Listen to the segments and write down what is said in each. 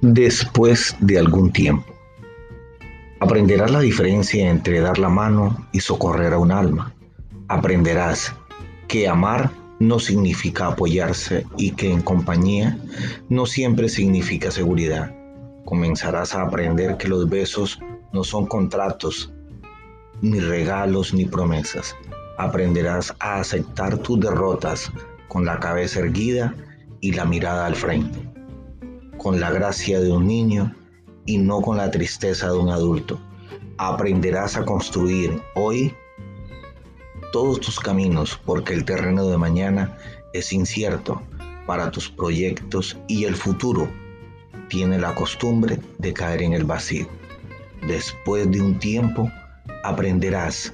después de algún tiempo. Aprenderás la diferencia entre dar la mano y socorrer a un alma. Aprenderás que amar no significa apoyarse y que en compañía no siempre significa seguridad. Comenzarás a aprender que los besos no son contratos, ni regalos, ni promesas. Aprenderás a aceptar tus derrotas con la cabeza erguida y la mirada al frente con la gracia de un niño y no con la tristeza de un adulto. Aprenderás a construir hoy todos tus caminos porque el terreno de mañana es incierto para tus proyectos y el futuro tiene la costumbre de caer en el vacío. Después de un tiempo aprenderás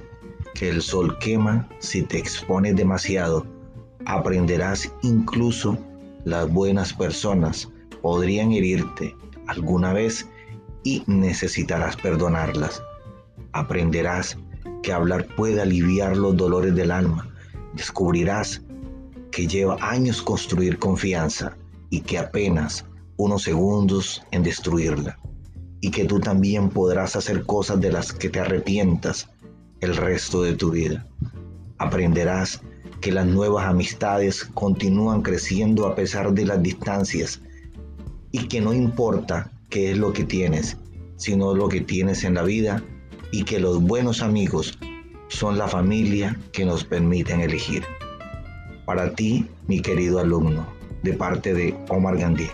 que el sol quema si te expones demasiado. Aprenderás incluso las buenas personas podrían herirte alguna vez y necesitarás perdonarlas. Aprenderás que hablar puede aliviar los dolores del alma. Descubrirás que lleva años construir confianza y que apenas unos segundos en destruirla. Y que tú también podrás hacer cosas de las que te arrepientas el resto de tu vida. Aprenderás que las nuevas amistades continúan creciendo a pesar de las distancias y que no importa qué es lo que tienes, sino lo que tienes en la vida y que los buenos amigos son la familia que nos permiten elegir. Para ti, mi querido alumno, de parte de Omar Gandhi.